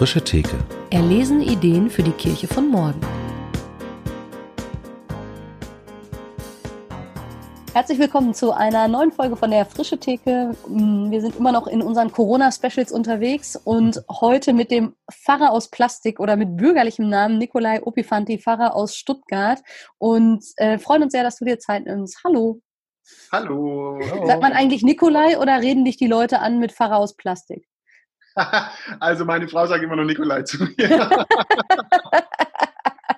Frische Theke. Erlesen Ideen für die Kirche von morgen. Herzlich willkommen zu einer neuen Folge von der Frische Theke. Mm, wir sind immer noch in unseren Corona-Specials unterwegs und heute mit dem Pfarrer aus Plastik oder mit bürgerlichem Namen Nikolai Opifanti, Pfarrer aus Stuttgart und äh, freuen uns sehr, dass du dir Zeit nimmst. Hallo. Hallo. Sagt man eigentlich Nikolai oder reden dich die Leute an mit Pfarrer aus Plastik? also meine Frau sagt immer noch Nikolai zu mir.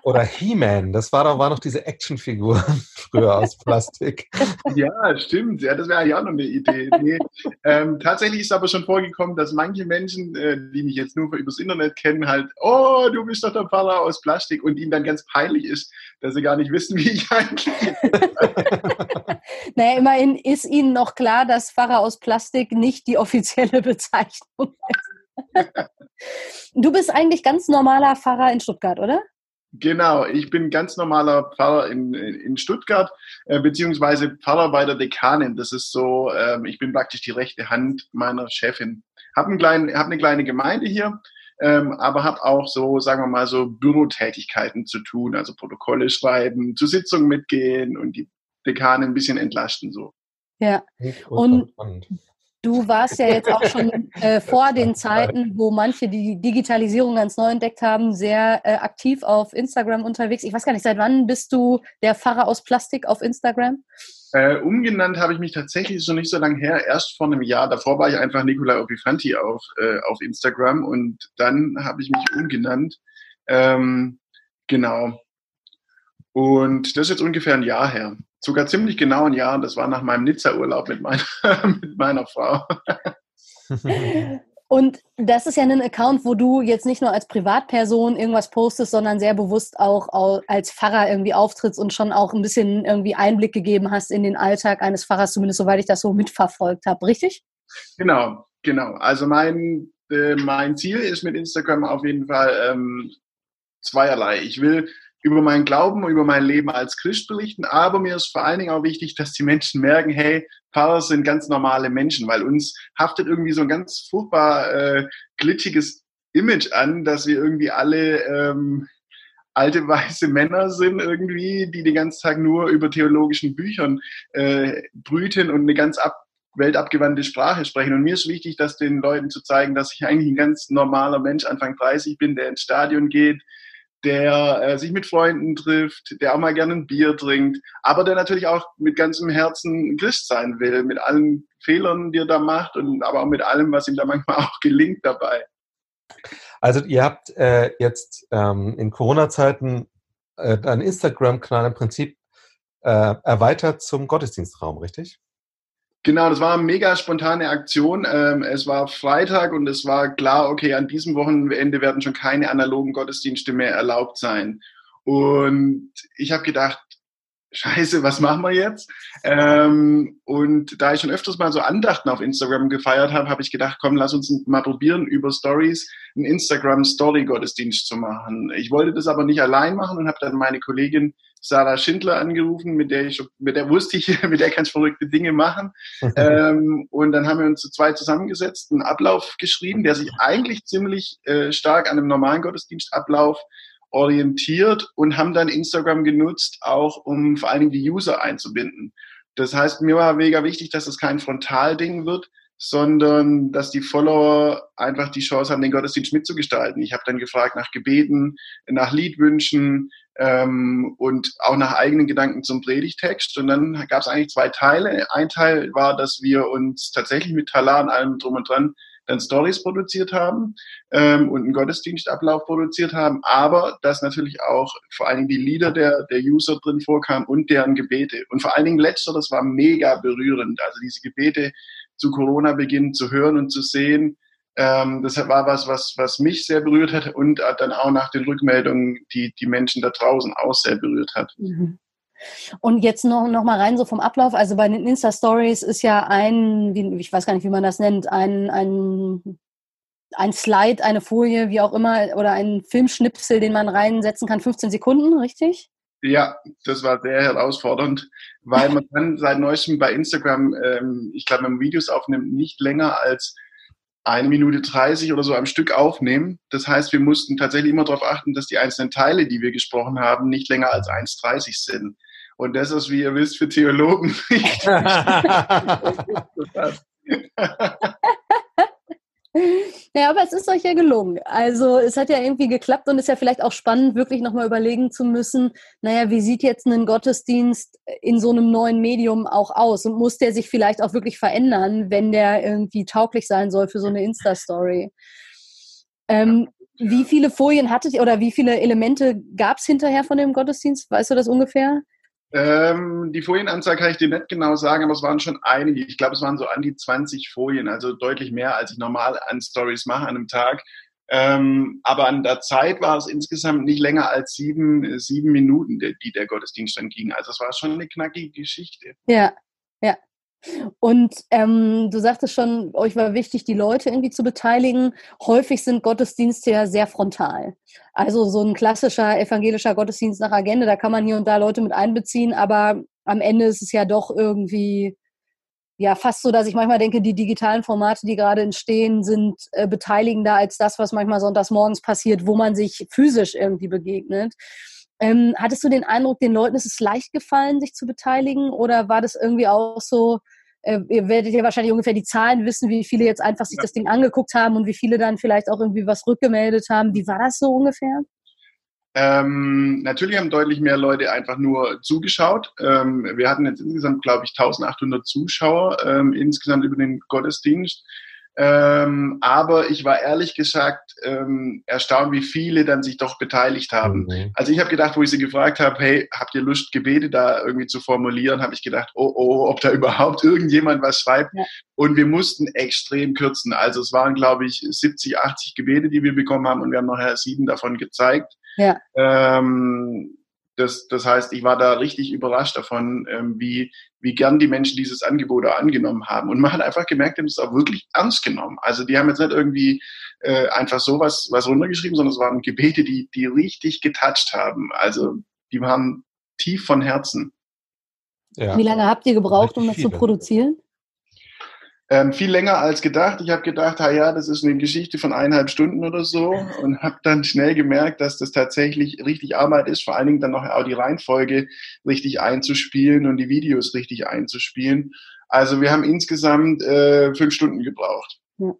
Oder He-Man, das war, doch, war noch diese Actionfigur früher aus Plastik. ja, stimmt. Ja, das wäre ja auch noch eine Idee. Nee. Ähm, tatsächlich ist aber schon vorgekommen, dass manche Menschen, äh, die mich jetzt nur übers Internet kennen, halt, oh, du bist doch der Pfarrer aus Plastik und ihnen dann ganz peinlich ist, dass sie gar nicht wissen, wie ich eigentlich Naja, immerhin ist Ihnen noch klar, dass Pfarrer aus Plastik nicht die offizielle Bezeichnung ist. Du bist eigentlich ganz normaler Pfarrer in Stuttgart, oder? Genau, ich bin ganz normaler Pfarrer in, in Stuttgart, äh, beziehungsweise Pfarrer bei der Dekanin. Das ist so, ähm, ich bin praktisch die rechte Hand meiner Chefin. Hab, einen kleinen, hab eine kleine Gemeinde hier, ähm, aber habe auch so, sagen wir mal, so Bürotätigkeiten zu tun, also Protokolle schreiben, zu Sitzungen mitgehen und die Dekanin ein bisschen entlasten so. Ja, und Du warst ja jetzt auch schon äh, vor den Zeiten, wo manche die Digitalisierung ganz neu entdeckt haben, sehr äh, aktiv auf Instagram unterwegs. Ich weiß gar nicht, seit wann bist du der Pfarrer aus Plastik auf Instagram? Äh, umgenannt habe ich mich tatsächlich schon nicht so lange her, erst vor einem Jahr. Davor war ich einfach Nikolai Opifanti auf, äh, auf Instagram und dann habe ich mich umgenannt. Ähm, genau. Und das ist jetzt ungefähr ein Jahr her sogar ziemlich genau ein Jahr. Das war nach meinem Nizza-Urlaub mit, meiner, mit meiner Frau. Und das ist ja ein Account, wo du jetzt nicht nur als Privatperson irgendwas postest, sondern sehr bewusst auch als Pfarrer irgendwie auftrittst und schon auch ein bisschen irgendwie Einblick gegeben hast in den Alltag eines Pfarrers, zumindest soweit ich das so mitverfolgt habe, richtig? Genau, genau. Also mein, äh, mein Ziel ist mit Instagram auf jeden Fall ähm, zweierlei. Ich will über meinen Glauben, über mein Leben als Christ berichten, aber mir ist vor allen Dingen auch wichtig, dass die Menschen merken, hey, Pfarrer sind ganz normale Menschen, weil uns haftet irgendwie so ein ganz furchtbar äh, glitschiges Image an, dass wir irgendwie alle ähm, alte weiße Männer sind irgendwie, die den ganzen Tag nur über theologischen Büchern äh, brüten und eine ganz ab weltabgewandte Sprache sprechen. Und mir ist wichtig, dass den Leuten zu zeigen, dass ich eigentlich ein ganz normaler Mensch Anfang 30 bin, der ins Stadion geht, der äh, sich mit Freunden trifft, der auch mal gerne ein Bier trinkt, aber der natürlich auch mit ganzem Herzen Christ sein will, mit allen Fehlern, die er da macht und aber auch mit allem, was ihm da manchmal auch gelingt dabei. Also ihr habt äh, jetzt ähm, in Corona-Zeiten äh, deinen Instagram-Kanal im Prinzip äh, erweitert zum Gottesdienstraum, richtig? Genau, das war eine mega spontane Aktion. Ähm, es war Freitag und es war klar, okay, an diesem Wochenende werden schon keine analogen Gottesdienste mehr erlaubt sein. Und ich habe gedacht, Scheiße, was machen wir jetzt? Ähm, und da ich schon öfters mal so Andachten auf Instagram gefeiert habe, habe ich gedacht, komm, lass uns mal probieren, über Stories einen Instagram-Story-Gottesdienst zu machen. Ich wollte das aber nicht allein machen und habe dann meine Kollegin Sarah Schindler angerufen, mit der ich, mit der wusste ich, mit der kann ich verrückte Dinge machen. ähm, und dann haben wir uns zu zwei zusammengesetzt, einen Ablauf geschrieben, der sich eigentlich ziemlich äh, stark an einem normalen Gottesdienstablauf orientiert und haben dann Instagram genutzt, auch um vor allen Dingen die User einzubinden. Das heißt, mir war mega wichtig, dass es kein Frontalding wird, sondern dass die Follower einfach die Chance haben, den Gottesdienst mitzugestalten. Ich habe dann gefragt nach Gebeten, nach Liedwünschen, ähm, und auch nach eigenen Gedanken zum Predigtext. Und dann gab es eigentlich zwei Teile. Ein Teil war, dass wir uns tatsächlich mit Talar und allem drum und dran dann Stories produziert haben ähm, und einen Gottesdienstablauf produziert haben, aber dass natürlich auch vor allen Dingen die Lieder der, der User drin vorkamen und deren Gebete. Und vor allen Dingen letzter, das war mega berührend. Also diese Gebete zu Corona-Beginn zu hören und zu sehen, ähm, das war was, was, was mich sehr berührt hat und dann auch nach den Rückmeldungen die, die Menschen da draußen auch sehr berührt hat. Mhm. Und jetzt noch, noch mal rein so vom Ablauf. Also bei den Insta-Stories ist ja ein, wie, ich weiß gar nicht, wie man das nennt, ein, ein, ein Slide, eine Folie, wie auch immer, oder ein Filmschnipsel, den man reinsetzen kann, 15 Sekunden, richtig? Ja, das war sehr herausfordernd, weil man kann seit neuestem bei Instagram, ähm, ich glaube, wenn man Videos aufnimmt, nicht länger als eine Minute 30 oder so am Stück aufnehmen. Das heißt, wir mussten tatsächlich immer darauf achten, dass die einzelnen Teile, die wir gesprochen haben, nicht länger als 1,30 sind. Und das ist, wie ihr wisst, für Theologen nicht. Ja, aber es ist euch ja gelungen. Also es hat ja irgendwie geklappt und ist ja vielleicht auch spannend, wirklich nochmal überlegen zu müssen, naja, wie sieht jetzt ein Gottesdienst in so einem neuen Medium auch aus? Und muss der sich vielleicht auch wirklich verändern, wenn der irgendwie tauglich sein soll für so eine Insta-Story? Ähm, wie viele Folien hattet ihr oder wie viele Elemente gab es hinterher von dem Gottesdienst? Weißt du das ungefähr? Ähm, die Folienanzahl kann ich dir nicht genau sagen, aber es waren schon einige. Ich glaube, es waren so an die 20 Folien, also deutlich mehr, als ich normal an Stories mache an einem Tag. Ähm, aber an der Zeit war es insgesamt nicht länger als sieben, sieben Minuten, die, der Gottesdienst dann ging. Also es war schon eine knackige Geschichte. Ja, ja. Und ähm, du sagtest schon, euch war wichtig, die Leute irgendwie zu beteiligen. Häufig sind Gottesdienste ja sehr frontal. Also so ein klassischer evangelischer Gottesdienst nach Agenda, da kann man hier und da Leute mit einbeziehen, aber am Ende ist es ja doch irgendwie ja fast so, dass ich manchmal denke, die digitalen Formate, die gerade entstehen, sind äh, beteiligender als das, was manchmal sonntags morgens passiert, wo man sich physisch irgendwie begegnet. Ähm, hattest du den Eindruck, den Leuten ist es leicht gefallen, sich zu beteiligen? Oder war das irgendwie auch so, äh, ihr werdet ja wahrscheinlich ungefähr die Zahlen wissen, wie viele jetzt einfach sich ja. das Ding angeguckt haben und wie viele dann vielleicht auch irgendwie was rückgemeldet haben. Wie war das so ungefähr? Ähm, natürlich haben deutlich mehr Leute einfach nur zugeschaut. Ähm, wir hatten jetzt insgesamt, glaube ich, 1800 Zuschauer ähm, insgesamt über den Gottesdienst. Ähm, aber ich war ehrlich gesagt ähm, erstaunt, wie viele dann sich doch beteiligt haben. Mhm. Also ich habe gedacht, wo ich sie gefragt habe, hey, habt ihr Lust, Gebete da irgendwie zu formulieren, habe ich gedacht, oh oh, ob da überhaupt irgendjemand was schreibt. Ja. Und wir mussten extrem kürzen. Also es waren, glaube ich, 70, 80 Gebete, die wir bekommen haben und wir haben nachher sieben davon gezeigt. Ja. Ähm, das, das heißt, ich war da richtig überrascht davon, ähm, wie, wie gern die Menschen dieses Angebot auch angenommen haben. Und man hat einfach gemerkt, die haben es auch wirklich ernst genommen. Also die haben jetzt nicht irgendwie äh, einfach so was, was runtergeschrieben, sondern es waren Gebete, die, die richtig getoucht haben. Also die waren tief von Herzen. Ja. Wie lange habt ihr gebraucht, um das zu produzieren? Ähm, viel länger als gedacht. Ich habe gedacht, ha ja, das ist eine Geschichte von eineinhalb Stunden oder so und habe dann schnell gemerkt, dass das tatsächlich richtig Arbeit ist, vor allen Dingen dann noch auch die Reihenfolge richtig einzuspielen und die Videos richtig einzuspielen. Also wir haben insgesamt äh, fünf Stunden gebraucht. Ja.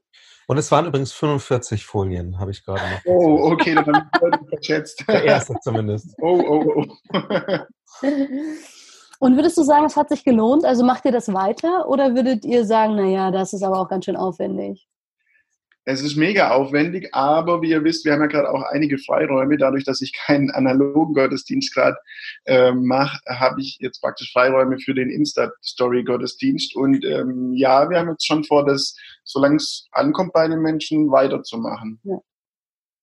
Und es waren übrigens 45 Folien, habe ich gerade noch. Oh, okay, dann habe ich heute verschätzt. Der erste zumindest. Oh, oh, oh. Und würdest du sagen, es hat sich gelohnt? Also macht ihr das weiter oder würdet ihr sagen, naja, das ist aber auch ganz schön aufwendig? Es ist mega aufwendig, aber wie ihr wisst, wir haben ja gerade auch einige Freiräume. Dadurch, dass ich keinen analogen Gottesdienst gerade äh, mache, habe ich jetzt praktisch Freiräume für den Insta-Story-Gottesdienst. Und ähm, ja, wir haben jetzt schon vor, das, solange es ankommt bei den Menschen, weiterzumachen. Ja.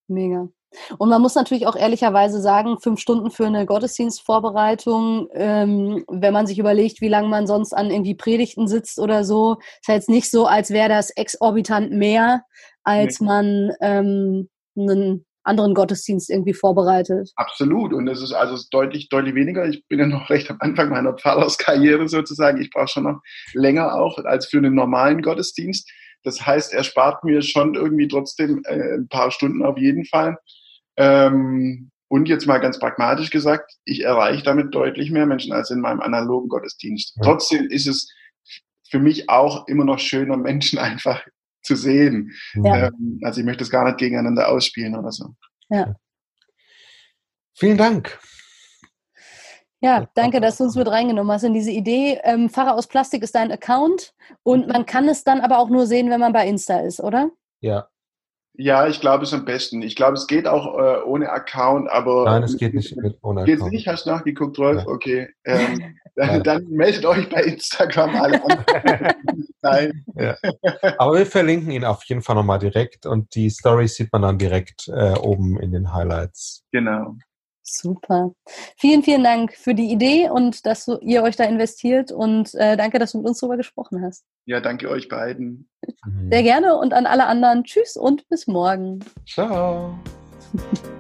Mega. Und man muss natürlich auch ehrlicherweise sagen, fünf Stunden für eine Gottesdienstvorbereitung, ähm, wenn man sich überlegt, wie lange man sonst an irgendwie Predigten sitzt oder so, ist ja jetzt nicht so, als wäre das exorbitant mehr, als nee. man ähm, einen anderen Gottesdienst irgendwie vorbereitet. Absolut. Und es ist also deutlich, deutlich weniger. Ich bin ja noch recht am Anfang meiner Pfarrerskarriere sozusagen. Ich brauche schon noch länger auch als für einen normalen Gottesdienst. Das heißt, er spart mir schon irgendwie trotzdem äh, ein paar Stunden auf jeden Fall. Ähm, und jetzt mal ganz pragmatisch gesagt, ich erreiche damit deutlich mehr Menschen als in meinem analogen Gottesdienst. Ja. Trotzdem ist es für mich auch immer noch schöner, Menschen einfach zu sehen. Ja. Ähm, also ich möchte es gar nicht gegeneinander ausspielen oder so. Ja. Vielen Dank. Ja, danke, dass du uns mit reingenommen hast in diese Idee. Ähm, Pfarrer aus Plastik ist dein Account und man kann es dann aber auch nur sehen, wenn man bei Insta ist, oder? Ja, ja, ich glaube es am besten. Ich glaube, es geht auch äh, ohne Account, aber. Nein, es geht nicht mit, ohne Account. Geht's nicht? Hast du nachgeguckt, Rolf? Ja. Okay. Ähm, dann, dann, meldet euch bei Instagram alle an. Nein. Ja. Aber wir verlinken ihn auf jeden Fall nochmal direkt und die Stories sieht man dann direkt äh, oben in den Highlights. Genau. Super. Vielen, vielen Dank für die Idee und dass ihr euch da investiert und äh, danke, dass du mit uns darüber gesprochen hast. Ja, danke euch beiden. Sehr gerne und an alle anderen. Tschüss und bis morgen. Ciao.